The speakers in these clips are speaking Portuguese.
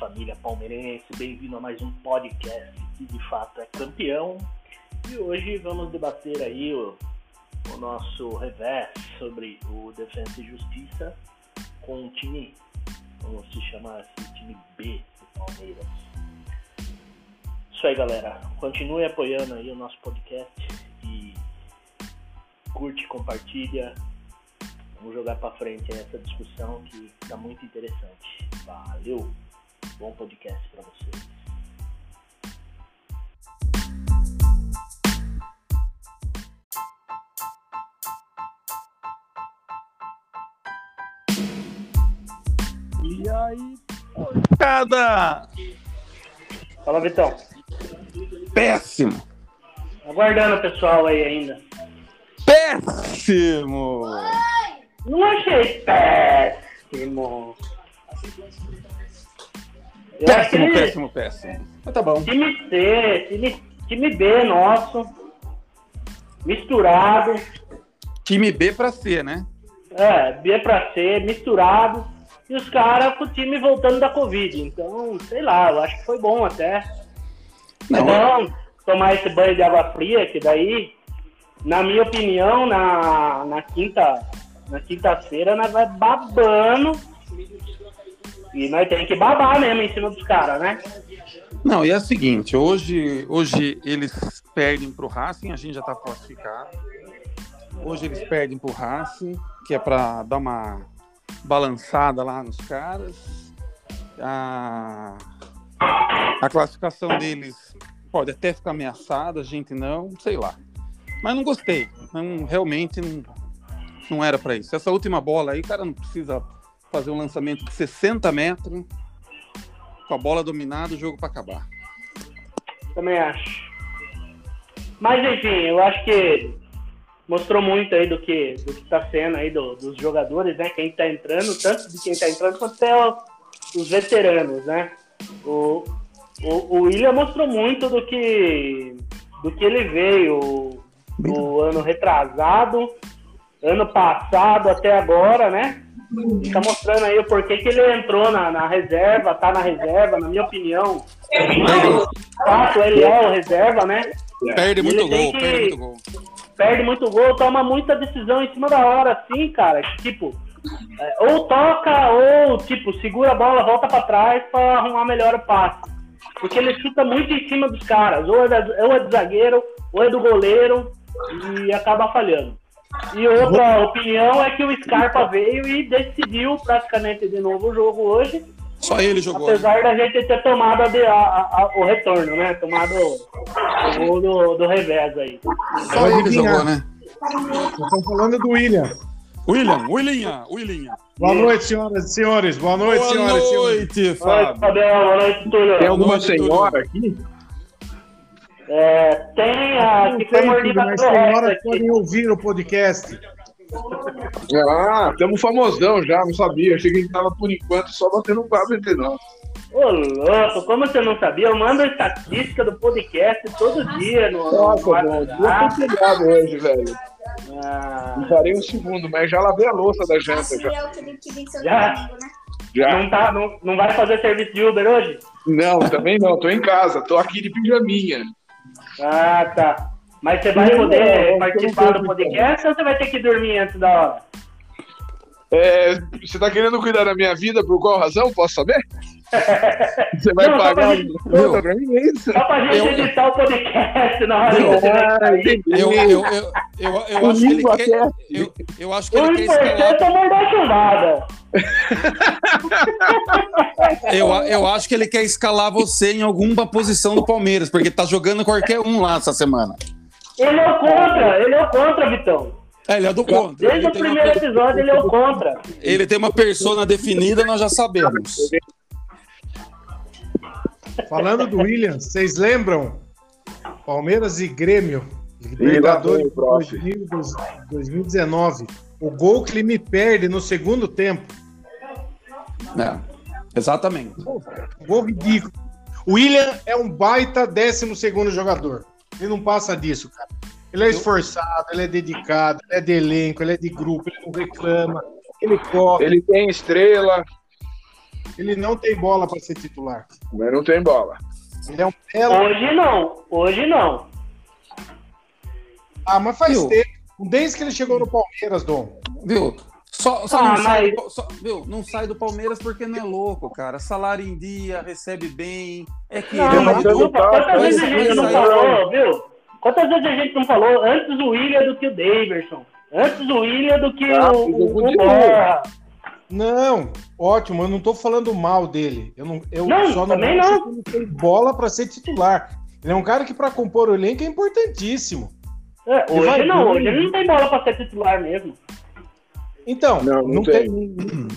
família palmeirense, bem-vindo a mais um podcast que de fato é campeão. E hoje vamos debater aí o, o nosso revés sobre o Defensa e Justiça com o time, vamos se chamar assim, time B do Palmeiras. Isso aí galera, continue apoiando aí o nosso podcast e curte, compartilha, Vamos jogar para frente essa discussão que está muito interessante. Valeu! Bom podcast para vocês. E aí, porcada! Fala, Vitão. Péssimo! Aguardando o pessoal aí ainda. Péssimo! Não achei péssimo. Péssimo, péssimo, péssimo. Mas tá bom. Time C, time, time B nosso, misturado, Time B pra C, né? é, B pra C, misturado, e os caras com o time voltando da Covid. Então, sei lá, eu acho que foi bom até. Não, é bom tomar esse banho de água fria, que daí, na minha opinião, na, na quinta, na quinta-feira nós vai babando. E nós tem que babar mesmo em cima dos caras, né? Não, e é o seguinte, hoje, hoje eles perdem pro Racing, a gente já tá classificado. Hoje eles perdem pro Racing, que é pra dar uma balançada lá nos caras. A, a classificação deles pode até ficar ameaçada, a gente não, sei lá. Mas não gostei. Não, realmente não, não era pra isso. Essa última bola aí, cara não precisa fazer um lançamento de 60 metros com a bola dominada, o jogo pra acabar. Também acho. Mas enfim, eu acho que mostrou muito aí do que, do que tá sendo aí do- dos jogadores, né? Quem tá entrando, tanto de quem tá entrando quanto até o- os veteranos, né? O, o, o William mostrou muito do que, do que ele veio do ano retrasado, ano passado até agora, né? Tá mostrando aí o porquê que ele entrou na, na reserva, tá na reserva, na minha opinião. Fato, ele é o reserva, né? Perde muito gol, que- perde muito gol. Perde muito gol, toma muita decisão em cima da hora, assim, cara. Tipo, é, ou toca, ou, tipo, segura a bola, volta pra trás pra arrumar melhor o passe. Porque ele chuta muito em cima dos caras. Ou é, ou é do zagueiro, ou é do goleiro, e acaba falhando. E outra opinião é que o Scarpa veio e decidiu praticamente de novo o jogo hoje. Só ele jogou. né? Apesar da gente ter tomado a a- a- o retorno, né? Tomado o gol do, do revés aí. Só ele jogou, né? Estamos falando do William. William, William, William. Boa noite, senhoras e senhores. Boa noite, Boa senhoras e senhores. noite, Boa noite, Fábio. Fabião. Boa noite, Túlio. Tem alguma noite, Túlio. senhora aqui? É, tem a que foi tem, mordida mas pelo resto senhoras aqui. podem ouvir o podcast. Ah, estamos famosão já, não sabia. Achei que a gente tava por enquanto só batendo um papo entre nós. Ô, louco, como você não sabia, eu mando a estatística do podcast todo dia no, no Nossa, WhatsApp. foi pegado hoje, velho. Ah, Não parei um segundo, mas já lavei a louça da janta já. é Já? domingo, né? Já. não, tá, não, não vai fazer serviço de Uber hoje? Não, também não, tô em casa, tô aqui de pijaminha. Ah, tá. Mas você vai poder não, participar não do podcast ou você vai ter que dormir antes da hora? É, você tá querendo cuidar da minha vida por qual razão? Posso saber? Você vai Não, só pagar pra uma gente- conta pra mim? É isso? Só pra gente Eu- editar o podcast na hora que você vai sair. entendi. Eu, eu, eu, eu, eu acho que ele quer. Eu, eu acho que O ele quer escalar. é mandar chumbada. Eu, eu acho que ele quer escalar você em alguma posição do Palmeiras, porque tá jogando qualquer um lá essa semana. Ele é o contra, ele é o contra, Vitão. É, ele é do contra. Desde Ele o uma, primeiro per- episódio ele é o contra. ele tem uma persona definida, nós já sabemos. Falando do William, vocês lembram? Palmeiras e Grêmio, Libertadores vem, prof. 2000 2019. O gol que ele me perde no segundo tempo. É, exatamente. Um gol ridículo. O William é um baita 12 segundo jogador. Ele não passa disso, cara. Ele é esforçado, ele é dedicado, ele é de elenco, ele é de grupo, ele não reclama, ele corre. Ele tem estrela. Ele não tem bola para ser titular. Mas não tem bola. Ele é um belo. Hoje não, hoje não. Ah, mas faz Viu? tempo. Desde que ele chegou no Palmeiras, Dom. Viu? Só, só Ah, não, sai, mas- só- viu? não sai do Palmeiras porque não é louco, cara. Salário em dia, recebe bem. É que Não, ele é mas não, quantas vezes a gente não aí- falou, viu? Quantas vezes a gente não falou antes o William do que o Daverson? Antes o William do que Ah, o, o. Não, ótimo, eu não tô falando mal dele. Eu, não, eu Não, só não também não. que ele tem bola para ser titular. Ele é um cara que, para compor o elenco, é importantíssimo. É, Ele vai hoje não, hoje ele não tem bola pra ser titular mesmo. Então, Não, não, não tem.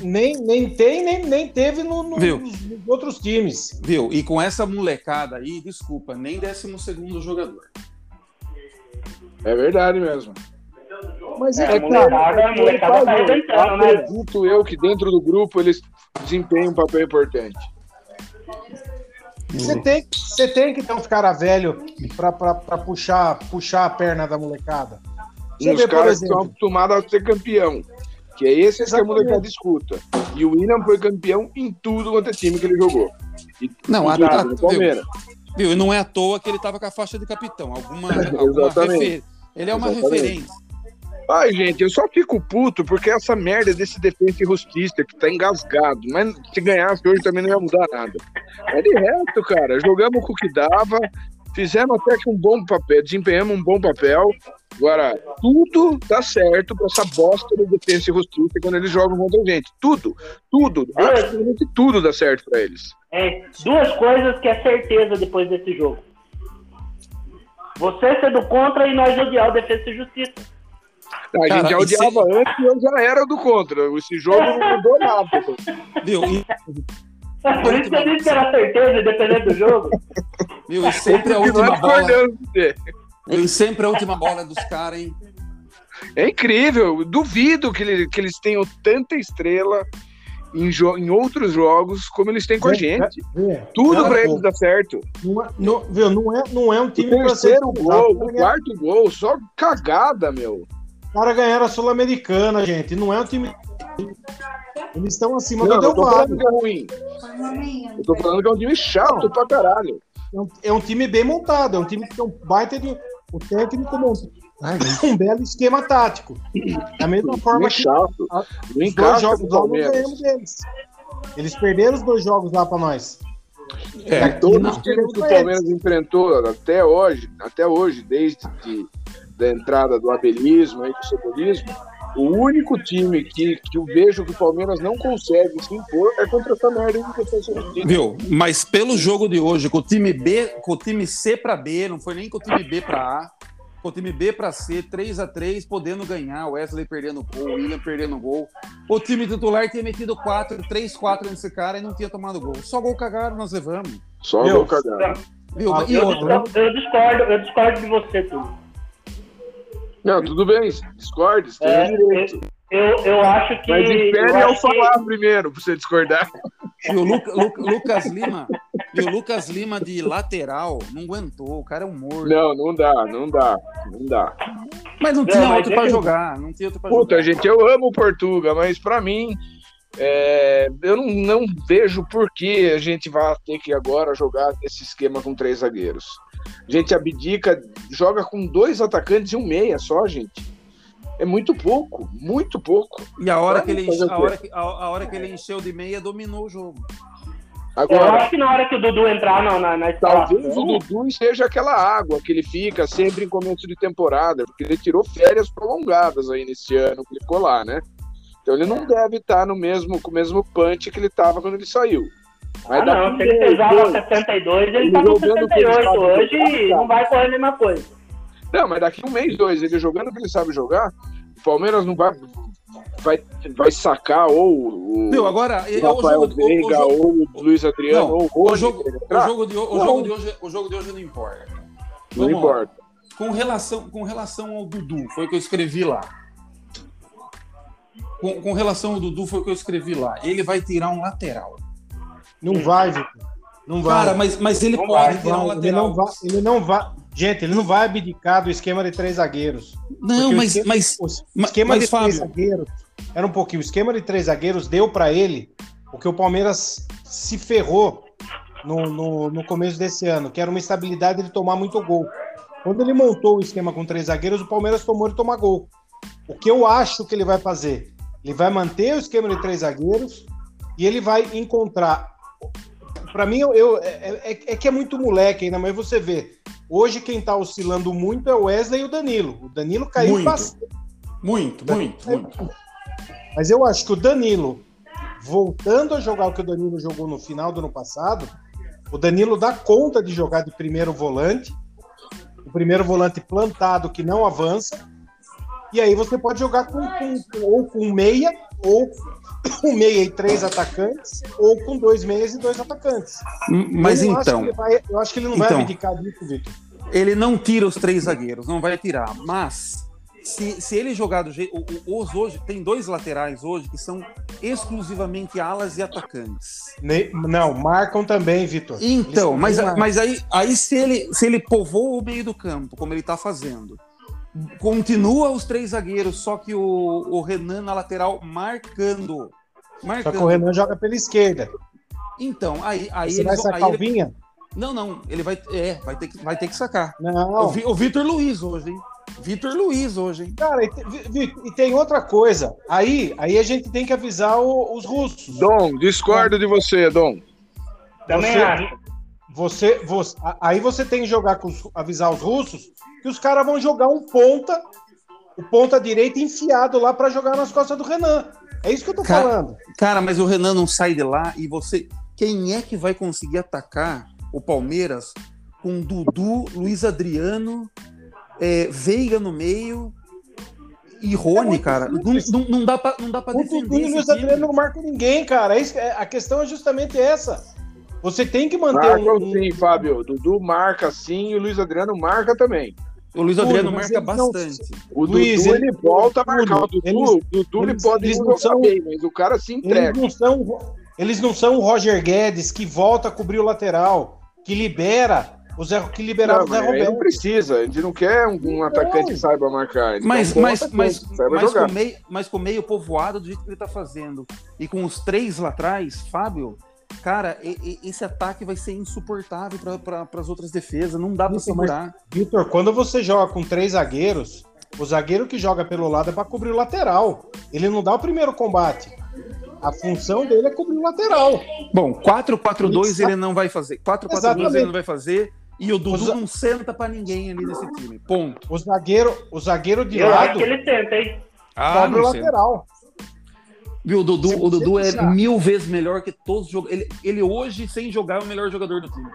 nem, nem tem, nem, nem teve no- no- Viu? nos, nos outros times. Viu? E com essa molecada aí, desculpa, nem 12 segundo jogador. É verdade mesmo. Mas É, é, molecada, a molecada tá arrebentando, né? Acredito eu que dentro do grupo eles desempenham um papel importante. Você tem, você tem que ter uns caras velhos pra, pra, pra puxar, puxar a perna da molecada. Você Uns caras que estão acostumados a ser campeão. Que é esse que a Exatamente. molecada escuta. E o William foi campeão em tudo quanto é time que ele jogou. E Não, a, a? Palmeiras. Viu? E não é à toa que ele tava com a faixa de capitão. Alguma, alguma Exatamente. refer... Ele é uma Exatamente. referência. Ai, gente, eu só fico puto porque essa merda desse defesa e justiça que tá engasgado. Mas se ganhasse hoje também não ia mudar nada. Mas de resto, cara, jogamos com o que dava, fizemos até que um bom papel, desempenhamos um bom papel. Agora, tudo dá certo pra essa bosta do defesa e justiça quando eles jogam contra a gente. Tudo, tudo, absolutamente tudo dá certo pra eles. É, duas coisas que é certeza depois desse jogo. Você ser do contra e nós odiar o Defesa e Justiça. A Cara, gente já e se- odiava antes e eu já era do contra. Esse jogo não mudou nada. Viu? E, É por isso que eu disse que era certeza, independente do jogo. viu? E sempre a última bola. E sempre a última bola dos caras, hein? É incrível. Duvido que, ele- que eles tenham tanta estrela em, jo- em outros jogos como eles têm com a gente. Vê, Tudo cara, pra pô, eles dar certo. Não é, não, viu, não, é, não é um O time pra ser terceiro gol, o quarto gol, só cagada, meu. Caras ganharam a Sul-Americana, gente. Não é um time. Eles estão acima Não, do eu tô Del falando Valle. que é ruim. Eu tô falando que é um time chato pra caralho. É um, é um time bem montado, é um time que tem um baita de. O técnico monta um belo esquema tático. Da mesma forma que chato. a- os dois jogos lá ganhamos deles. Eles perderam os dois jogos lá pra nós. É, Todos não. os times que o Palmeiras enfrentou até hoje, até hoje, desde de, da entrada do abelismo e do cebolismo, o único time que, que eu vejo que o Palmeiras não consegue se impor é contra essa merda de defesa e justiça. Viu? Mas pelo jogo de hoje, com o time B, com o time C para B, não foi nem com o time B para A, com o time B para C, 3 a 3 podendo ganhar, o Wesley perdendo gol, o William perdendo gol. O time titular tinha metido 4, 3, 4 nesse cara e não tinha tomado gol. Só gol cagaram, nós levamos. Só Meu, gol cagado. Viu? Ah, e Eu, outra, eu discordo, eu discordo de você, tudo. Não, tudo bem, discorde, É, direito. Eu, eu acho que. Mas espere eu eu acho que- falar primeiro pra você discordar. e o Luca- Lu- Lucas Lima, e o Lucas Lima de lateral não aguentou, o cara é um morto. Não, não dá, não dá, não dá. Mas não Não, tinha mas outro para ele- jogar, não tinha outro para Puta, jogar. gente, eu amo o Portuga, mas pra mim, é, eu não, não vejo por que a gente vai ter que agora jogar esse esquema com três zagueiros. A gente abdica, joga com dois atacantes e um meia só, gente. É muito pouco, muito pouco. E a hora, Vai que ele, o a, hora que, a, a hora que ele encheu de meia, dominou o jogo. Eu Agora, acho que na hora que o Dudu entrar na, na, na talvez o. Dudu seja aquela água que ele fica sempre em começo de temporada, porque ele tirou férias prolongadas aí nesse ano que ele ficou lá, né? Então ele não deve estar no mesmo, com o mesmo punch que ele estava quando ele saiu. Mas Ah, daqui não, se ele pesava dois, 62, ele Ele tá com jogando o que ele 68 sabe hoje e não vai correr a mesma coisa. Não, mas daqui um mês, dois, ele jogando o que ele sabe jogar, o Palmeiras não vai, vai, vai sacar ou o, Viu, agora, o o, Rafael jogo, o, o Veiga jogo, ou o Luiz Adriano Não, ou o jogo, o jogo de, o Não. jogo de hoje, o jogo de hoje não importa. não Vamos lá. importa. Com relação, com relação ao Dudu, foi o que eu escrevi lá. Com, com relação ao Dudu, foi o que eu escrevi lá. Ele vai tirar um lateral. Não vai, Vitor. Não vai. Cara, mas, mas ele Não pode vai, tirar um ele lateral. não vai, ele não vai. Gente, ele não vai abdicar do esquema de três zagueiros. Não, mas, esquema- mas O Ma- esquema mas, de três Fábio- zagueiros. Era um pouquinho. O esquema de três zagueiros deu pra ele o que o Palmeiras se ferrou no, no, no começo desse ano, que era uma estabilidade de tomar muito gol. Quando ele montou o esquema com três zagueiros, o Palmeiras tomou de tomar gol. O que eu acho que ele vai fazer? Ele vai manter o esquema de três zagueiros e ele vai encontrar. Para mim, eu, eu é, é, é, que é muito moleque ainda, mas você vê. Hoje quem tá oscilando muito é o Wesley e o Danilo. O Danilo caiu muito, bastante. Muito, muito, muito. Mas eu acho que o Danilo, voltando a jogar o que o Danilo jogou no final do ano passado, o Danilo dá conta de jogar de primeiro volante, o primeiro volante plantado que não avança, e aí você pode jogar com, com, ou com meia, ou com meia e três atacantes, ou com dois meias e dois atacantes. Mas eu então. Acho vai, eu acho que ele não então, vai abdicar disso, Vitor. Ele não tira os três zagueiros, não vai tirar. Mas se, se ele jogar do jeito. Os hoje, tem dois laterais hoje que são exclusivamente alas e atacantes. Ne, não, marcam também, Vitor. Então, mas, mas aí, aí se, ele, se ele povoa o meio do campo, como ele está fazendo Continua os três zagueiros, só que o, o Renan na lateral marcando. marcando. Só que o Renan joga pela esquerda. Então, aí, aí Você vai sacar o Vinha? Não, não, ele vai, é, vai, ter, que, vai ter que sacar. Não. O, o Vitor Luiz hoje, hein? Vitor Luiz hoje, hein? Cara, e, e, tem outra coisa. Aí, aí a gente tem que avisar o, os russos. Dom, discordo de você, Dom. Também você, acho. Você, você, aí você tem que jogar com os, avisar os russos que os caras vão jogar um ponta, o ponta direita enfiado lá para jogar nas costas do Renan. É isso que eu tô cara, falando. Cara, mas o Renan não sai de lá e você. Quem é que vai conseguir atacar o Palmeiras com Dudu, Luiz Adriano, é, Veiga no meio e Rony, é cara? Não, não, não, dá pra, não dá pra o defender. Dudu e Luiz Adriano não marcam ninguém, cara. É é, a questão é justamente essa. Você tem que manter Marca um... sim, Fábio. Dudu marca sim e o Luiz Adriano marca também. O Luiz Adriano marca bastante. Não... O Luiz, Dudu, ele, ele volta a marcar. O Dudu, eles, o Dudu eles, ele pode eles não são, bem, mas o cara se entrega. Eles não, são, eles não são o Roger Guedes que volta a cobrir o lateral, que libera o Zé, que liberava não, o Zé Roberto. Não precisa, a gente não quer um, um atacante que saiba marcar. Mas, mas, mas, mas, com meio, mas com meio povoado do jeito que ele tá fazendo, e com os três lá atrás, Fábio, Cara, esse ataque vai ser insuportável para as outras defesas, não dá para segurar. Vitor, quando você joga com três zagueiros, o zagueiro que joga pelo lado é para cobrir o lateral. Ele não dá o primeiro combate. A função dele é cobrir o lateral. Bom, 4-4-2 ele não vai fazer. 4-4-2 ele não vai fazer. E o Dudu não senta para ninguém ali nesse time. Ponto. O zagueiro, o zagueiro de Eu lado. acho que ele tenta, hein? Ah, cobre o lateral. Viu, o Dudu, o Dudu é mil vezes melhor que todos os jogadores. Ele, ele hoje, sem jogar, é o melhor jogador do time.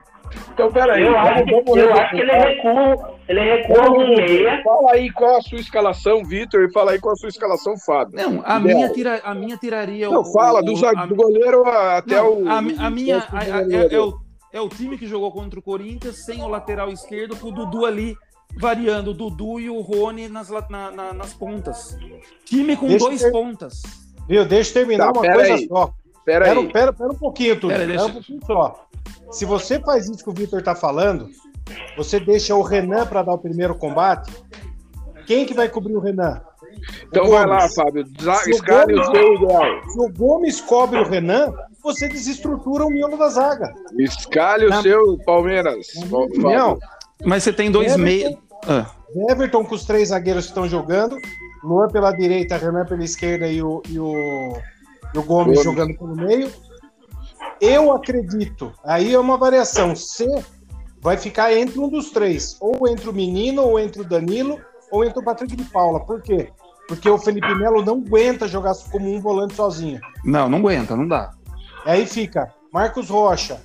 Então, peraí. Eu, acho, que, eu acho que ele recua, ele recua um meia. Fala aí qual a sua escalação, Vitor, e fala aí qual a sua escalação, Fábio. Não, a, minha, tira, a minha tiraria. Não, o, fala, do, a, do goleiro até não, o. A, a minha. A, é, é, o, é o time que jogou contra o Corinthians sem o lateral esquerdo, com o Dudu ali variando, o Dudu e o Rony nas, na, na, nas pontas. Time com Deixa dois pontas. Viu? Deixa eu terminar tá, uma coisa aí. só. Pera, pera, aí. Pera, pera um pouquinho, Túlio. Pera, pera um pouquinho só. Se você faz isso que o Vitor tá falando, você deixa o Renan para dar o primeiro combate. Quem que vai cobrir o Renan? Então o vai lá, Fábio. Escale o, seu ideal. Se o Gomes cobre o Renan, você desestrutura o miolo da zaga. Escale o seu Palmeiras. Não. Mas você tem dois meios. Ah. Everton com os três zagueiros que estão jogando. Luan pela direita, Renan pela esquerda e o, e o, e o Gomes jogando pelo meio. Eu acredito, aí é uma variação. C vai ficar entre um dos três, ou entre o menino, ou entre o Danilo, ou entre o Patrick de Paula. Por quê? Porque o Felipe Melo não aguenta jogar como um volante sozinho. Não, não aguenta, não dá. Aí fica Marcos Rocha,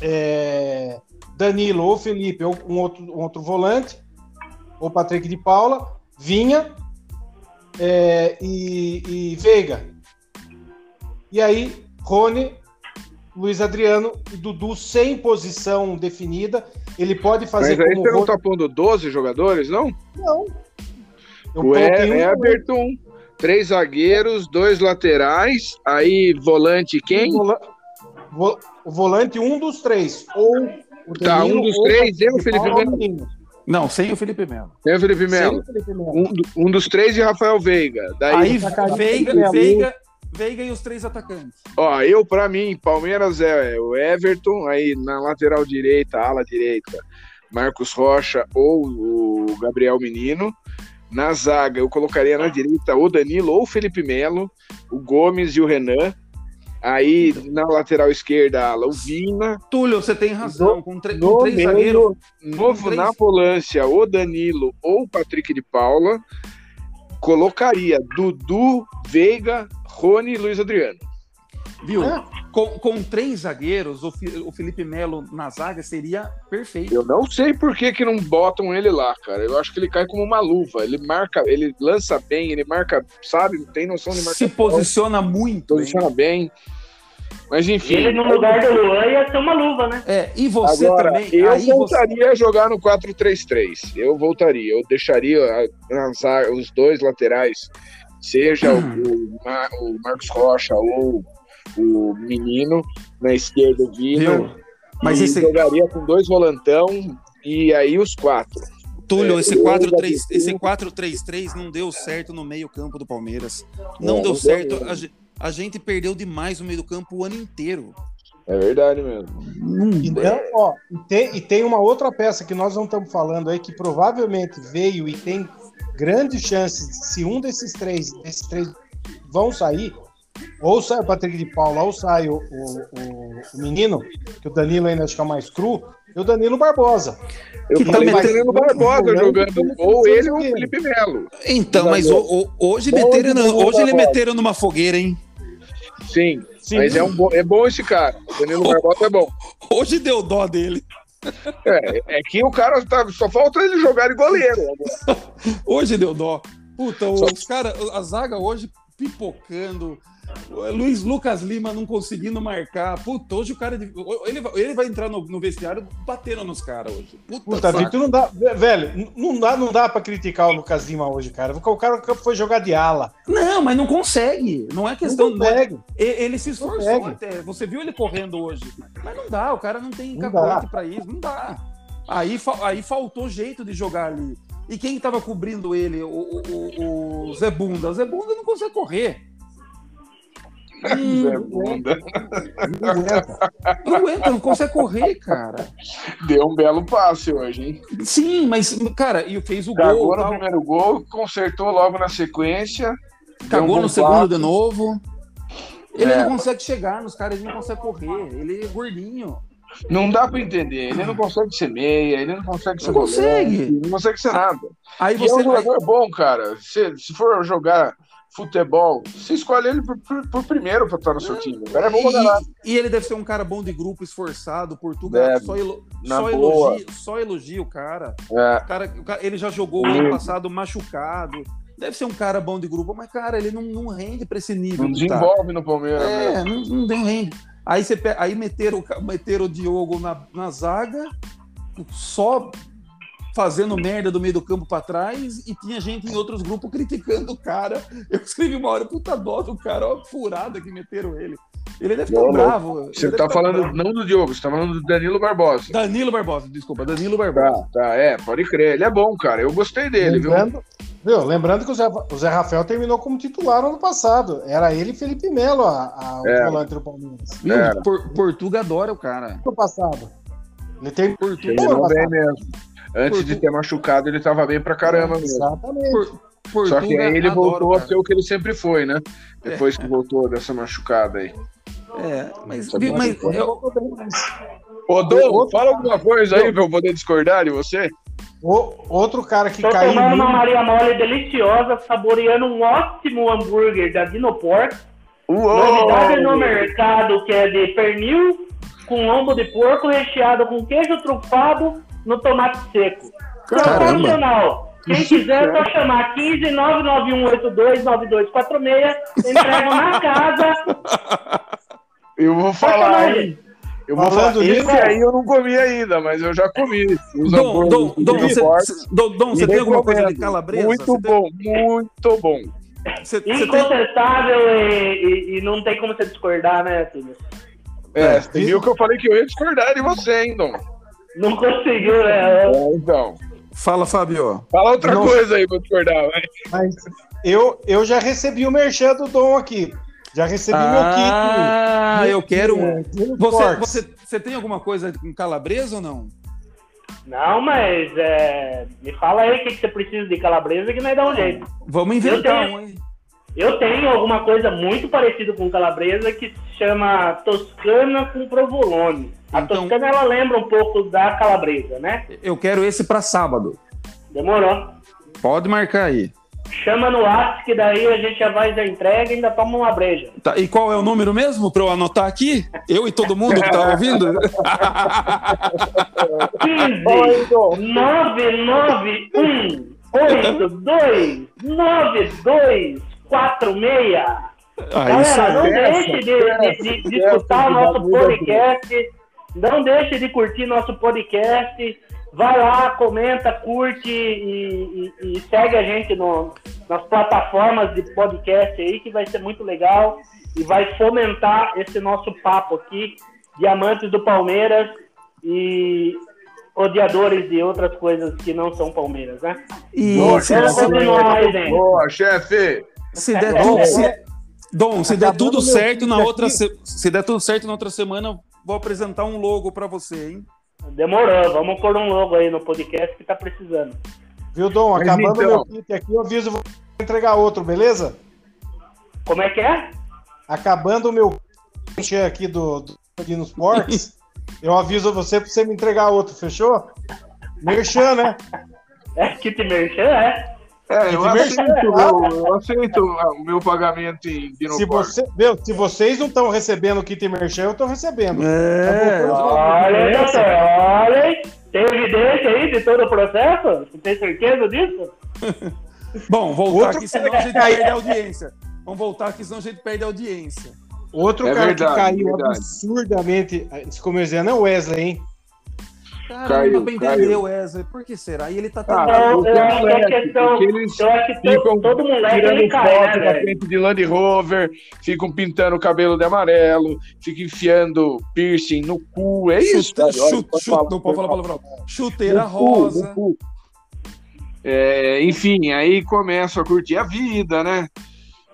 é, Danilo ou Felipe, ou um outro, um outro volante, ou Patrick de Paula, Vinha é, e, e Veiga. E aí, Rony, Luiz Adriano e Dudu sem posição definida. Ele pode fazer Mas aí como você não tá pondo 12 jogadores, não? Não. Eu o Everton, três zagueiros, dois laterais, aí volante quem? O volante um dos três. Ou o Danilo, tá, um dos três, eu, Felipe Melo. Não, sem o Felipe Melo. Sem o Felipe Melo. Um, um, dos três e Rafael Veiga. Daí, Aí Veiga, Veiga, Veiga e os três atacantes. Ó, eu, pra mim, Palmeiras é o Everton, aí na lateral direita, ala direita, Marcos Rocha ou o Gabriel Menino. Na zaga, eu colocaria na direita o Danilo ou o Felipe Melo, o Gomes e o Renan. Aí na lateral esquerda, a Vina. Túlio, você tem razão. Com, tre- com No três meio, zagueiros. novo três- na volância, o Danilo ou o Patrick de Paula. Colocaria Dudu, Veiga, Rony e Luiz Adriano. Viu? É. Com, com três zagueiros, o, Fi- o Felipe Melo na zaga seria perfeito. Eu não sei por que, que não botam ele lá, cara. Eu acho que ele cai como uma luva. Ele marca, ele lança bem, ele marca, sabe? Tem noção de marcar. Se posiciona muito. hein? posiciona bem. Mas enfim. ele no lugar do Luan ia ser uma luva, né? É, e você Agora, também. eu aí você, voltaria a jogar no 4-3-3. Eu voltaria. Eu deixaria a- os dois laterais, seja o, o Ma- o Marcos Rocha ou o Menino, na esquerda o Vina. viu? Mas esse jogaria com dois volantão e aí os quatro. Túlio, É, esse eu 4-3 já- esse 4-3-3 não deu certo no meio-campo do Palmeiras. Não É, deu não certo. deu A, a gente perdeu demais no meio-campo o ano inteiro. É verdade mesmo. Então, ó, e tem, e tem uma outra peça que nós não estamos falando aí, que provavelmente veio e tem grandes chances, se um desses três, desses três vão sair, ou sai o Patrick de Paula, ou sai o, o, o- o menino, que o Danilo ainda acho que é o mais cru, e o Danilo Barbosa. Eu Que tá falei Barbosa jogando ou ele ou o Felipe Melo. Então, mas o- o- hoje, meteram, hoje ele meteram numa fogueira, hein? Sim, Sim. mas é, um bo- é bom esse cara. Danilo Barbosa é bom. Hoje deu dó dele. É, é que o cara tá, só falta ele jogar de goleiro. Hoje deu dó. Puta, os caras, a zaga hoje pipocando. Luiz Lucas Lima não conseguindo marcar. Puta, hoje o cara. Ele, vai- ele vai entrar no, no vestiário batendo nos caras hoje. Puta, Puta. Vitor, não dá, velho, não dá, não dá pra criticar o Lucas Lima hoje, cara. O cara foi jogar de ala. Não, mas não consegue. Não é questão. Não não é- consegue. Ele se esforçou Consegue. até. Você viu ele correndo hoje. Mas não dá, o cara não tem dá. pra isso, não dá. Aí, aí faltou jeito de jogar ali. E quem tava cobrindo ele? O, o, o- o Zé Bunda. O Zé Bunda não consegue correr. Hum, Zé Bunda. Não aguenta. não aguenta, não consegue correr, cara. Deu um belo passe hoje, hein? Sim, mas, cara, e fez o Cagou gol. no tal, primeiro gol, consertou logo na sequência. cagou um no segundo passe. de novo. Ele É. não consegue chegar nos caras, ele não consegue correr. Ele é gordinho. Não dá pra entender. Ele não consegue ser meia, ele não consegue ser Não consegue. volante, não consegue ser nada. Aí E é um você. jogador bom, cara. Se, se for jogar futebol, você escolhe ele por, por- por primeiro pra estar no seu time. O cara é bom pra. E, e ele deve ser um cara bom de grupo, esforçado, Portugal. Deve. Só, elo, só, boa. elogia, só elogia o cara. É, O cara, Ele já jogou o ano passado machucado. Deve ser um cara bom de grupo, mas, cara, ele não, não rende pra esse nível. não tá. desenvolve no Palmeiras. né? É, não, não tem rende. Aí, você, aí meteram, meteram o Diogo na, na zaga, só fazendo merda do meio do campo pra trás, e tinha gente em outros grupos criticando o cara. Eu escrevi uma hora, puta dó do cara, ó, a furada que meteram ele. Ele deve estar Não, não. bravo. ele Você tá tá falando bravo. não do Diogo, você tá falando do Danilo Barbosa. Danilo Barbosa, desculpa, Danilo Barbosa. Tá, tá, é, pode crer. Ele é bom, cara. Eu gostei dele, viu? Lembrando, viu? Lembrando que o Zé, o Zé Rafael terminou como titular no ano passado. Era ele e Felipe Melo, a, a, o É. volante do Palmeiras. Viu? Era. Por, Portuga adora o cara. No passado. Ele tem Portuga, Terminou Pô, bem mesmo. Antes de ter machucado, ele tava bem pra caramba mesmo. Exatamente. por, Só que aí ele voltou a ser o que ele sempre foi, né? Depois que voltou dessa machucada aí. É, mas, que mas um eu- Ô, Dom, fala alguma coisa aí pra eu poder discordar de você. O- outro cara que Tô caiu. tomando uma Maria Mole deliciosa, saboreando um ótimo hambúrguer da Dinoport. Novidade no mercado que é de pernil com lombo de porco recheado com queijo trufado no tomate seco. Caramba. Sensacional. Quem quiser, é só chamar 15 99182 9246. Entrego na casa. Eu vou falar, hein? Eu vou Falando falar. nisso- Esse aí eu não comi ainda, mas eu já comi. Dom, Dom, do Dom, você, Dom, Dom, você tem alguma coisa de calabresa? Muito Você tem- bom, muito bom. Você, você tem, Incontestável e, e- e não tem como você discordar, né, Túlio? É, É. viu que eu falei que eu ia discordar de você, hein, Dom? Não conseguiu, né? É, então. Fala, Fábio. Fala outra Não. coisa aí pra discordar, vai. Mas eu, eu já recebi o merchan do Dom aqui. Já recebi Ah, meu kit. eu quero. É, Você, você, você tem alguma coisa com calabresa ou não? Não, mas é, me fala aí o que, que você precisa de calabresa que nós dá um jeito. Vamos inventar tenho. um, hein? Eu tenho alguma coisa muito parecida com calabresa que se chama toscana com provolone. A Então- toscana ela lembra um pouco da calabresa, né? Eu quero esse para sábado. Demorou. Pode marcar aí. Chama no WhatsApp que daí a gente já vai da entrega e ainda toma uma breja. Tá, e qual é o número mesmo para eu anotar aqui? Eu e todo mundo que tá ouvindo? 15 Então, 991 82 92 46 Ah, Galera, não aí. deixe de, de- de- de escutar o nosso podcast. Não deixe de curtir nosso podcast. Vai lá, comenta, curte e, e- e segue a gente no- nas plataformas de podcast aí, que vai ser muito legal e vai fomentar esse nosso papo aqui de amantes do Palmeiras e odiadores de outras coisas que não são Palmeiras, né? E Boa, se- continuar aí, gente. Boa, chefe. se der tudo, se, Dom, se der tudo certo na outra, se, se der tudo certo na outra semana, vou apresentar um logo para você, hein? Demorou, vamos pôr um logo aí no podcast que tá precisando. Viu, Dom? Mas Acabando então- meu kit aqui, eu aviso vou entregar outro, beleza? Como é que é? Acabando o meu kit aqui do, do Dino Sports, eu aviso você pra você me entregar outro, fechou? Merchan, né? É kit merchan, é? É, eu Diversão. aceito, meu- eu aceito o meu pagamento em Se, Dinocorp. você, meu, se vocês não estão recebendo o kit merchan, eu tô recebendo. É. Olha aí, doutor, olha aí. Tem evidência aí de todo o processo? Você tem certeza disso? Bom, voltar Outro aqui, senão a gente cara- perde a audiência. Vamos voltar aqui, senão a gente perde a audiência. Outro É cara verdade, que caiu verdade. absurdamente, esse comerciante é o Wesley, hein? Caramba, Caiu, pra caiu. entender, Wesley. Por que será? E ele tá Ah, tentando. Não, porque eu acho que é questão. eles Eu acho que ficam todo, todo moleque ele tirando cai, foto né, na frente de Land Rover, ficam pintando o cabelo de amarelo, ficam enfiando piercing no cu. É isso, Chuta, cara. Olha, chuta, pode chuta, falar, não pode falar pode palavrão. Chuteira No cu, rosa. cu. É, enfim, aí começam a curtir a vida, né?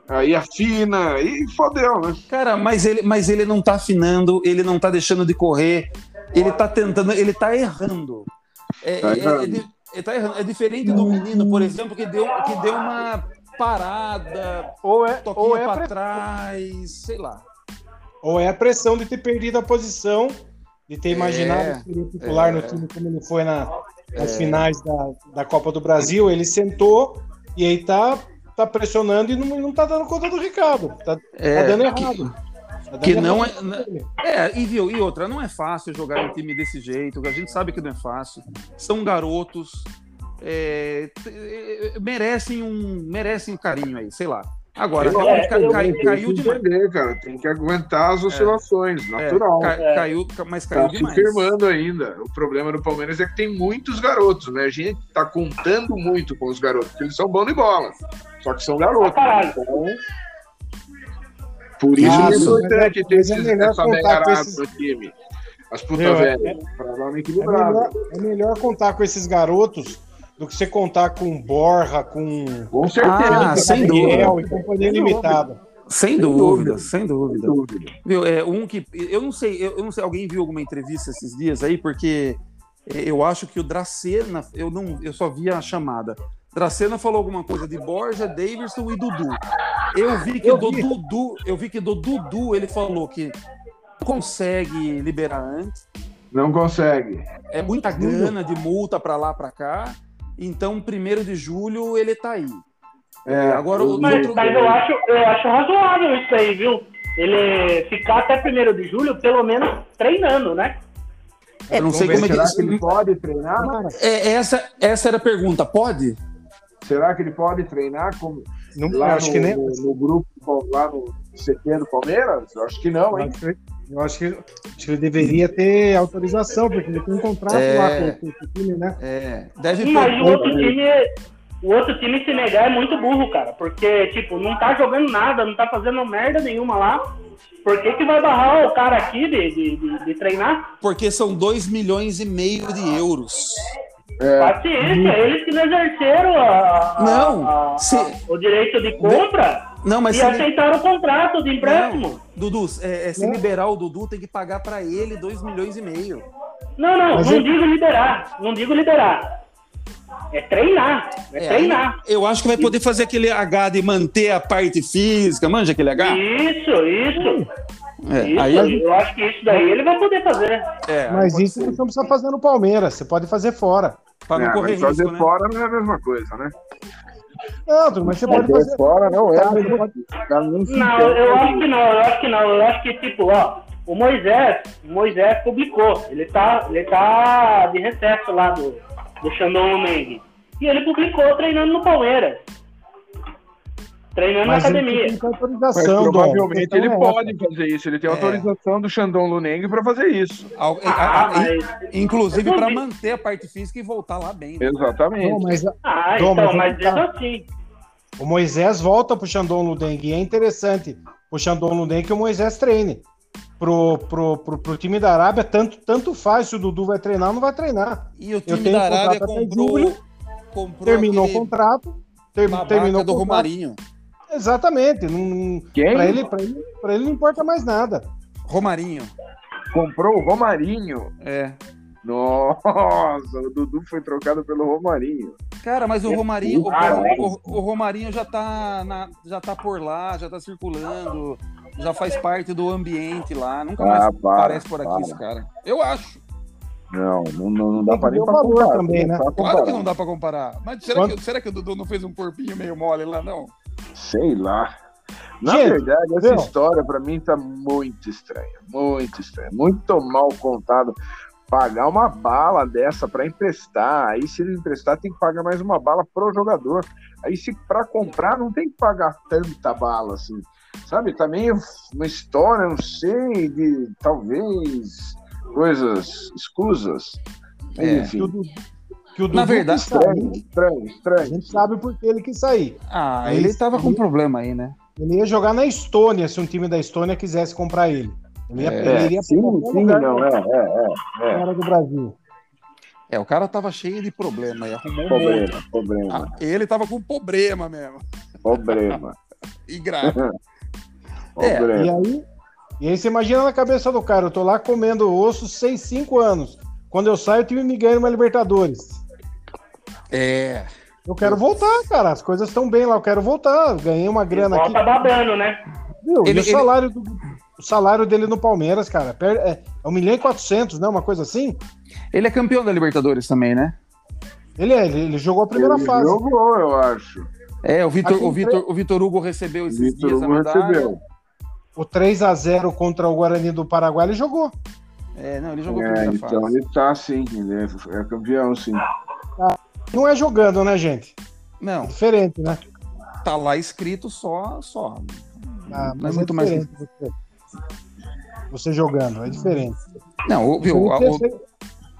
Aí afina e fodeu, né? Cara, mas ele, mas ele não tá afinando, ele não tá deixando de correr, ele tá tentando, ele tá errando. É, Tá é- é errando. di- ele tá errando. É diferente do menino, por exemplo, que deu, que deu uma parada, Ou é, toquinha ou, é pra trás, sei lá. ou é a pressão de ter perdido a posição, de ter imaginado É, que seria titular é. no time como ele foi na- nas finais da, da Copa do Brasil. Ele sentou e aí tá, tá pressionando e não, não tá dando conta do Ricardo. Tá, É, tá dando que- errado. Dando que não errado. É, e viu, e outra, não é fácil jogar em time desse jeito, a gente sabe que não é fácil. São garotos, é, t- é, merecem um merecem um carinho aí, sei lá. Agora, cai- Tem caiu que demais. entender, cara. Tem que aguentar as oscilações, É, natural. ca- É. Caiu, ca- mas caiu Tá se demais. firmando ainda. O problema do Palmeiras é que tem muitos garotos, né? A gente tá contando muito com os garotos, porque eles são bons de bola. Só que são garotos. Pra caralho. Então, por isso que é importante ter é esses, melhor essa contar com meia esses- no time. As puta Meu, é- velha. Pra dar uma É equilibrada. melhor, é melhor contar com esses garotos do que você contar com Borra, com Com certeza. Ah, sem Gabriel dúvida. e companhia Sem limitada. Sem Sem dúvida, dúvida. sem dúvida. Sem dúvida. Viu, é um que eu não sei, eu, eu não sei, alguém viu alguma entrevista esses dias aí, porque é, eu acho que o Dracena, eu não, eu só vi a chamada. Dracena falou alguma coisa de Borja, Davidson e Dudu. Eu vi que Eu do vi. Dudu, eu vi que do Dudu ele falou que consegue liberar antes, Não consegue. é muita grana de multa pra lá pra cá. Então, primeiro de julho ele tá aí. É, Agora o Mas, outro- mas eu, acho, eu acho razoável isso aí, viu? Ele ficar até 1 de julho, pelo menos treinando, né? eu não sei Vamos como é que que ele pode treinar? Cara, é, essa essa era a pergunta, pode? Será que ele pode treinar como não, lá acho no, que nem. no, no grupo, lá no CT do Palmeiras? Eu acho que não, hein? Eu acho que, acho que ele deveria ter autorização, porque ele tem um contrato É. lá com, com o time, né? É, deve Mas ter- o outro time, o outro time se negar é muito burro, cara. Porque, tipo, não tá jogando nada, não tá fazendo merda nenhuma lá. Por que, que vai barrar o cara aqui de, de, de, de treinar? Porque são 2 milhões e meio de euros. Paciência, eles que não exerceram a- a- Não, a- se- a- o direito de compra. Não, mas e aceitaram o contrato de empréstimo. Dudu, é, é, se Não. liberar o Dudu, tem que pagar pra ele 2 milhões e meio. Não, não, Mas não ele- digo liberar. Não digo liberar. É treinar. É, É, treinar. Eu acho que vai poder fazer aquele H de manter a parte física, manja aquele H? Isso, isso. É, isso aí Eu acho que isso daí ele vai poder fazer. é, Mas isso você não precisa fazer no Palmeiras, você pode fazer fora. Pra não É, correr mas fazer risco, né? fora não é a mesma coisa, né? Não, Dudu, mas você pode Fazer fora não é a mesma você pode- coisa. O cara não Não, eu acho que não, eu acho que não. Eu acho que, tipo, ó, o Moisés, o Moisés publicou. Ele tá, ele tá de recesso lá do, do Xandão Mengue. E ele publicou treinando no Palmeiras. Treinando Mas na ele academia. tem ter Mas autorização, Dom. provavelmente A questão ele é pode fazer isso. Ele tem É. autorização do Xandão Luneng para fazer isso. Ah, a- mas. Inclusive para manter a parte física e voltar lá bem. né? Exatamente. Dom, mas Ah, Dom, então, mas mas ele tá- assim. o Moisés volta pro Xandão Ludeng e é interessante o Xandão Ludeng que o Moisés treine. Pro, pro, pro, pro time da Arábia, tanto, tanto faz se o Dudu vai treinar ou não vai treinar. E o time tenho da Arábia comprou, julho, comprou Terminou o contrato. ter- terminou o do contrato. Romarinho. Exatamente. Não, Quem pra, ele, pra, ele, pra ele não importa mais nada. Romarinho. comprou o Romarinho? É. Nossa, o Dudu foi trocado pelo Romarinho. Cara, mas o Romarinho, o, o- Romarinho já tá, na- já tá por lá, já tá circulando, já faz parte do ambiente lá. Nunca mais Ah, para, aparece por aqui para. esse cara. Eu acho. Não, não, não, não dá que nem pra comparar. também, né? Claro que não dá pra comparar. Mas será, Quanto- que, será que o Dudu não fez um corpinho meio mole lá, não? Sei lá. Na Gente, verdade, essa viu? história pra mim tá muito estranha. Muito estranha. Muito mal contado. Pagar uma bala dessa pra emprestar. Aí, se ele emprestar, tem que pagar mais uma bala pro jogador. Aí, se pra comprar, não tem que pagar tanta bala assim. Sabe? Tá meio uma história, não sei, de talvez coisas escusas. É. Enfim, o Dudu, que o Na Dudu verdade- quis sair, estranho, estranho, a estranho. gente sabe por que ele quis sair. Ah, É ele isso. tava com problema aí, né? Ele ia jogar na Estônia se um time da Estônia quisesse comprar ele. Ele, ia, É, ele iria sim, sim, não, é, é, é. fora do Brasil. É, o cara tava cheio de problema e arrumou um monte. Problema, problema, Ah, ele tava com problema mesmo. problema. E grave. É, E problema. aí, e aí você imagina na cabeça do cara, eu tô lá comendo osso 6, 5 anos. Quando eu saio, o time me ganha uma Libertadores. É. Eu quero voltar, cara. As coisas estão bem lá, eu quero voltar. Ganhei uma grana aqui. Volta babando, né? Viu? Ele- e o salário, do- o salário dele no Palmeiras, cara, é, é 1 milhão e 400, né? Uma coisa assim. Ele é campeão da Libertadores também, né? Ele é, ele, ele jogou a primeira Ele fase. Jogou, eu acho. É, o Vitor, o Vitor, o Vitor Hugo recebeu esses Vitor dias a Hugo recebeu. O 3 a 0 contra o Guarani do Paraguai, ele jogou. É, não, ele jogou a É, primeira então fase. ele tá sim, ele é, é campeão, sim. Não é jogando, né, gente? Não, Diferente, né? tá lá escrito só, só. Ah, não é mas é muito mais. você, você jogando, é diferente. Não, viu? Diferente,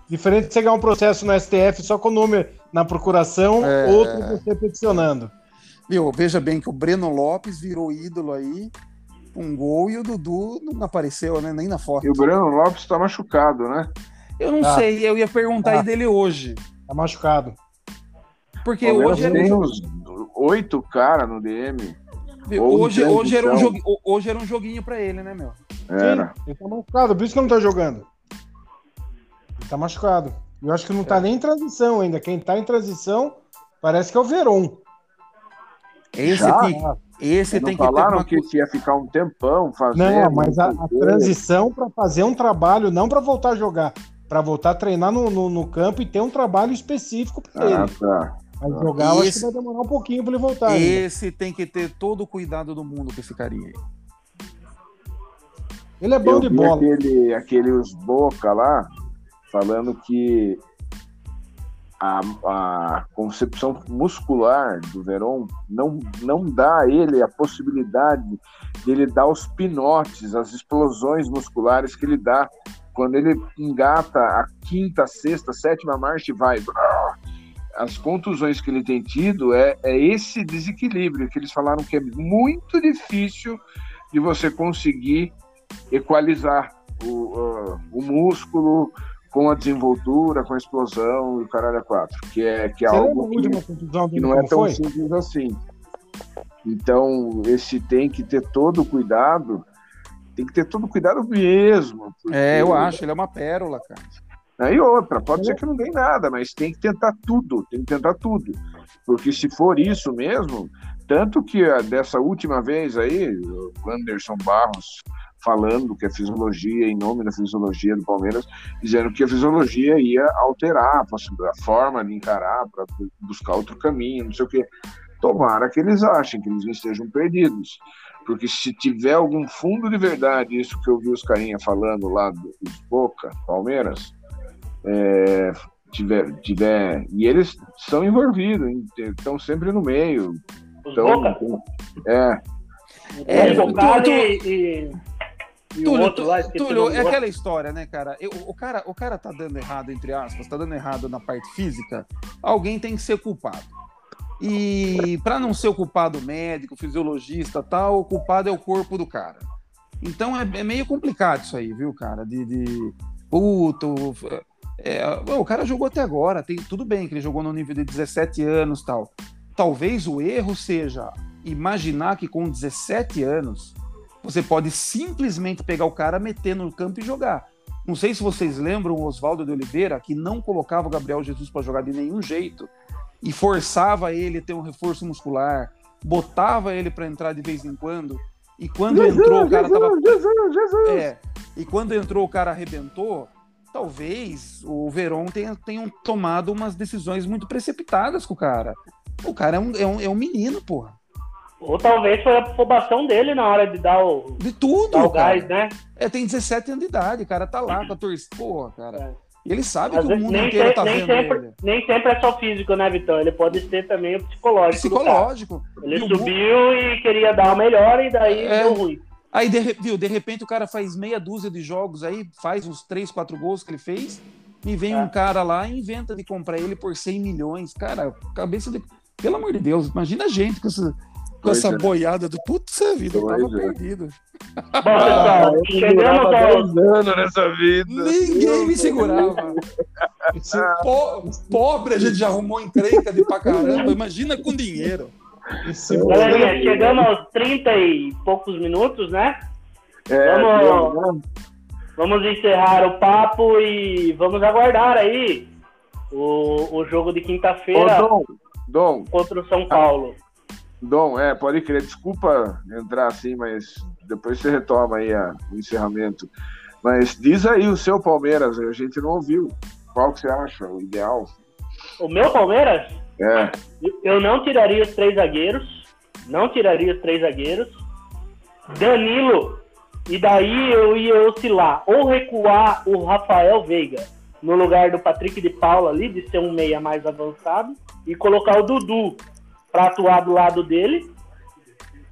diferente de você ganhar um processo no STF só com o número na procuração, É. outro você peticionando. viu, veja bem que o Breno Lopes virou ídolo aí, um gol, e o Dudu não apareceu, né? Nem na foto. E o Breno Lopes tá machucado, né? Eu não Tá. sei, eu ia perguntar Tá. aí dele hoje. Tá machucado. Porque Palmeiras hoje era um tem jogo- uns oito caras no DM. hoje, hoje, era um hoje era um joguinho pra ele, né, meu? Era. Sim, ele tá machucado, por isso que não tá jogando. Ele tá machucado. Eu acho que não É. tá nem em transição ainda. Quem tá em transição parece que é o Veron. Esse Já? tem, esse Não tem que ter falaram uma que ia ficar um tempão fazendo. Não, mas a, a transição para fazer um trabalho, não para voltar a jogar, para voltar a treinar no, no, no campo e ter um trabalho específico para Ah, ele. tá. Mas jogar, eu acho Esse- que vai demorar um pouquinho para ele voltar. ainda. Esse tem que ter todo o cuidado do mundo com esse carinha aí. Ele é bom Eu de vi bola. aquele, aquele os Boca lá falando que a, a concepção muscular do Verón não, não dá a ele a possibilidade de ele dar os pinotes, as explosões musculares que ele dá quando ele engata a quinta, sexta, sétima marcha e vai. As contusões que ele tem tido é, é esse desequilíbrio que eles falaram que é muito difícil de você conseguir equalizar o, ah, o músculo com a desenvoltura, com a explosão e o caralho a quatro, que é, que é Você algo que, que não é tão foi? simples assim. Então, esse tem que ter todo o cuidado, tem que ter todo o cuidado mesmo. É, eu acho, ele é uma pérola, cara. Aí outra, pode ser que não ganhe nada, mas tem que tentar tudo, tem que tentar tudo. Porque se for isso mesmo, tanto que dessa última vez aí, o Anderson Barros falando que a fisiologia, em nome da fisiologia do Palmeiras, dizendo que a fisiologia ia alterar a forma de encarar para buscar outro caminho, não sei o quê. Tomara que eles achem que eles não estejam perdidos. Porque se tiver algum fundo de verdade, isso que eu vi os carinha falando lá dos Boca, Palmeiras, é, tiver, tiver. E eles são envolvidos, estão sempre no meio. Então, é. É, é e, Túlio, Túlio é aquela história, né, cara? Eu, o cara? O cara tá dando errado, entre aspas, tá dando errado na parte física, alguém tem que ser culpado. E para não ser o culpado médico, fisiologista tal, o culpado é o corpo do cara. Então é, é meio complicado isso aí, viu, cara? De, de puto. É, o cara jogou até agora, tem tudo bem que ele jogou no nível de 17 anos tal. Talvez o erro seja imaginar que com 17 anos você pode simplesmente pegar o cara, meter no campo e jogar. Não sei se vocês lembram o Oswaldo de Oliveira, que não colocava o Gabriel Jesus para jogar de nenhum jeito e forçava ele a ter um reforço muscular, botava ele para entrar de vez em quando. E quando Jesus, entrou, o cara Jesus, tava. Jesus, Jesus. É, e quando entrou, o cara arrebentou. Talvez o Verón tenha, tenha tomado umas decisões muito precipitadas com o cara. O cara é um, é um, é um menino, porra. Ou talvez foi a afobação dele na hora de dar o. De tudo, dar o gás, né? É, tem 17 anos de idade, o cara tá lá com a torcida. Porra, cara. É. E ele sabe Às que o mundo inteiro tá nem vendo sempre, ele. Nem sempre é só físico, né, Vitão? Ele pode ser também o psicológico. Psicológico. Ele e subiu o... e queria dar o melhor e daí é. deu ruim. Aí, de, viu, de repente o cara faz meia dúzia de jogos aí, faz uns 3, 4 gols que ele fez, e vem é. um cara lá e inventa de comprar ele por 100 milhões. Cara, cabeça de. Pelo amor de Deus, imagina a gente com essa com essa é. boiada do putz, vida, eu tava é. perdido. Bom, pessoal, chegamos ao... anos nessa vida. Ninguém me segurava. Po pobre a gente já arrumou encrenca de pra caramba, imagina com dinheiro. Galerinha, chegamos aos 30 e poucos minutos, né? É, vamos, vamos encerrar o papo e vamos aguardar aí o, o jogo de quinta-feira contra o São Paulo. Dom, é, pode crer. Desculpa entrar assim, mas depois você retoma aí a, o encerramento. Mas diz aí o seu Palmeiras, a gente não ouviu. Qual que você acha o ideal? O meu Palmeiras? É. Eu não tiraria os três zagueiros. Não tiraria os três zagueiros. Danilo. E daí eu ia oscilar. Ou recuar o Rafael Veiga no lugar do Patrick de Paula ali, de ser um meia mais avançado. E colocar o Dudu para atuar do lado dele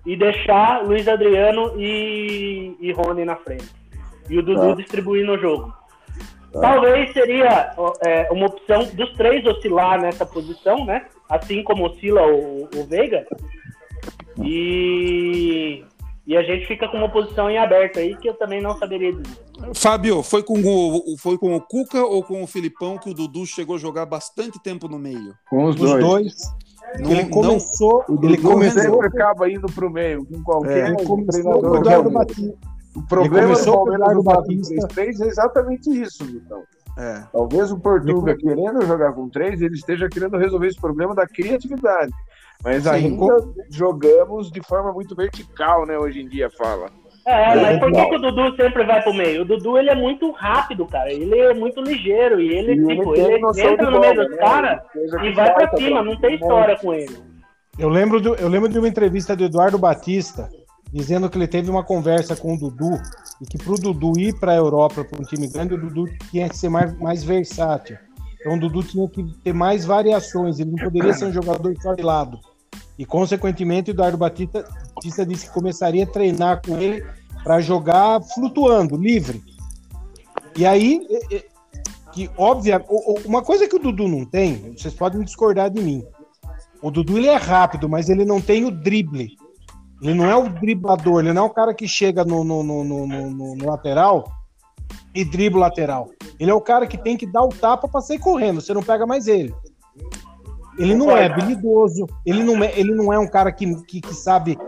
e deixar Luiz Adriano e, e Rony na frente. E o Dudu tá. distribuindo o jogo. Tá. Talvez seria é, uma opção dos três oscilar nessa posição, né? Assim como oscila o, o Veiga. E, e a gente fica com uma posição em aberto aí que eu também não saberia dizer. Fábio, foi com o, foi com o Cuca ou com o Filipão que o Dudu chegou a jogar bastante tempo no meio? Com os, os dois. dois. Não, ele começou. Não, ele começou. Sempre acaba indo para o meio, com qualquer é, um treinador. Eduardo Batista. O problema do Palmeiras Batista fez é exatamente isso, então. É. Talvez o Portuga, querendo jogar com três, ele esteja querendo resolver esse problema da criatividade. Mas Sim, ainda com... jogamos de forma muito vertical, né? Hoje em dia fala. É, mas por que, que, o Dudu sempre vai pro meio? O Dudu ele é muito rápido, cara. Ele é muito ligeiro e ele, e tipo, ele, ele entra no meio dos né? caras e vai pra cima, não tem história com ele. Eu lembro, do, eu lembro de uma entrevista do Eduardo Batista dizendo que ele teve uma conversa com o Dudu e que pro Dudu ir pra Europa, para um time grande, o Dudu tinha que ser mais, mais versátil. Então o Dudu tinha que ter mais variações, ele não poderia ser um jogador só de lado. E, consequentemente, o Eduardo Batista, Batista disse que começaria a treinar com ele para jogar flutuando, livre. E aí, que óbvia, uma coisa que o Dudu não tem, vocês podem discordar de mim. O Dudu ele é rápido, mas ele não tem o drible. Ele não é o driblador, ele não é o cara que chega no, no, no, no, no lateral e dribla lateral. Ele é o cara que tem que dar o tapa para sair correndo, você não pega mais ele. Ele não é habilidoso, ele não é, ele não é um cara que, que, que sabe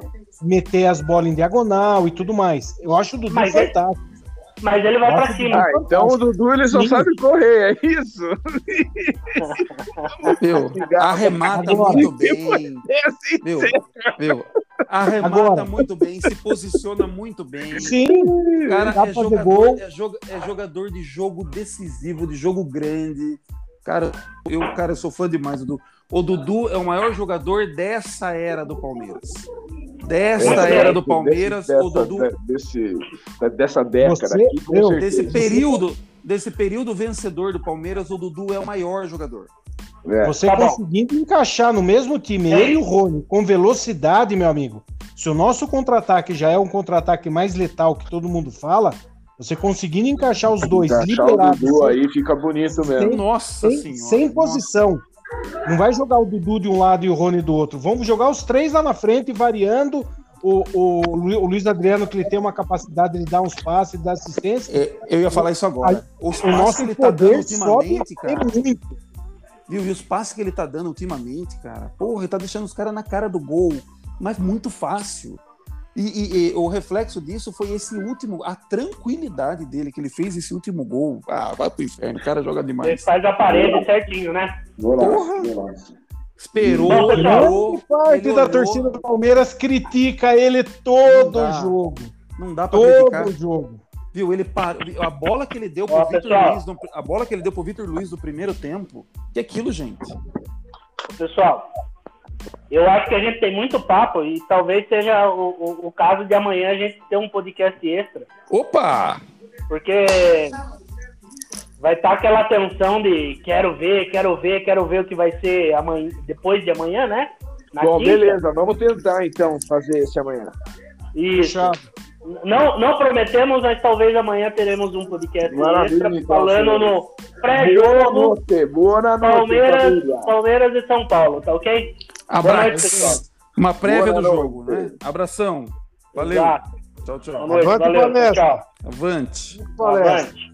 meter as bolas em diagonal e tudo mais. Eu acho o Dudu Mas ele- fantástico. Mas ele vai pra cima. Ah, então o Dudu ele só Sim. sabe correr, é isso? Meu, arremata muito bem. É assim. Meu, meu, arremata Agora. muito bem, se posiciona muito bem. Sim, Cara, Dá é jogador, gol. é, joga- é jogador de jogo decisivo, de jogo grande. Cara, eu, cara, eu sou fã demais do Dudu. O Dudu é o maior jogador dessa era do Palmeiras. Dessa É, era do Desse- Palmeiras, dessa, o Dudu, desse, dessa década Você- aqui, com meu, certeza. desse período, desse período vencedor do Palmeiras, o Dudu é o maior jogador. É. você Tá bom. conseguindo encaixar no mesmo time, É. ele e o Rony, com velocidade, meu amigo. Se o nosso contra-ataque já é um contra-ataque mais letal que todo mundo fala, você conseguindo encaixar os dois Encaixar o liberados, Dudu sem- aí fica bonito mesmo. Tem- Nossa sem, senhora. sem nossa. posição. Não vai jogar o Dudu de um lado e o Rony do outro. Vamos jogar os três lá na frente, variando. O, o, Lu- o Luiz Adriano, que ele tem uma capacidade de dar uns passes, de dar assistência. É, Eu ia falar isso agora. Os O nosso ele tá dando poder sobe ultimamente, cara. muito. Viu? E os passes que ele tá dando ultimamente, cara. Porra, ele tá deixando os caras na cara do gol. Mas muito fácil. E, e- e o reflexo disso foi esse último, a tranquilidade dele, que ele fez esse último gol. Ah, vai pro inferno, o cara joga Ele demais. faz a parede certinho, né? Porra! Esperou, pessoal, olhou, Grande parte ele da torcida do Palmeiras critica ele todo dá. jogo. Não dá pra Todo criticar. jogo. Viu? Ele parou. A bola que ele deu pro Vitor. Luiz, no- a bola que ele deu pro Vitor Luiz no primeiro tempo. Que aquilo, gente? Pessoal, eu acho que a gente tem muito papo e talvez seja o, o, o caso de amanhã a gente ter um podcast extra. Opa! Porque vai estar aquela tensão de quero ver, quero ver, quero ver o que vai ser amanhã, depois de amanhã, né? Na Bom, quinta. beleza, vamos tentar então fazer esse amanhã. Isso. Fechado. Não, não prometemos, mas talvez amanhã teremos um podcast Maravilha, extra então, falando no Boa pré-jogo noite, boa noite, Palmeiras. Palmeiras e São Paulo, tá ok? Abraço. Uma prévia Boa do noite. jogo, né? Abração. Valeu. Exato. Tchau, Boa tchau. noite, Avante, valeu, tchau. Avante. Avante.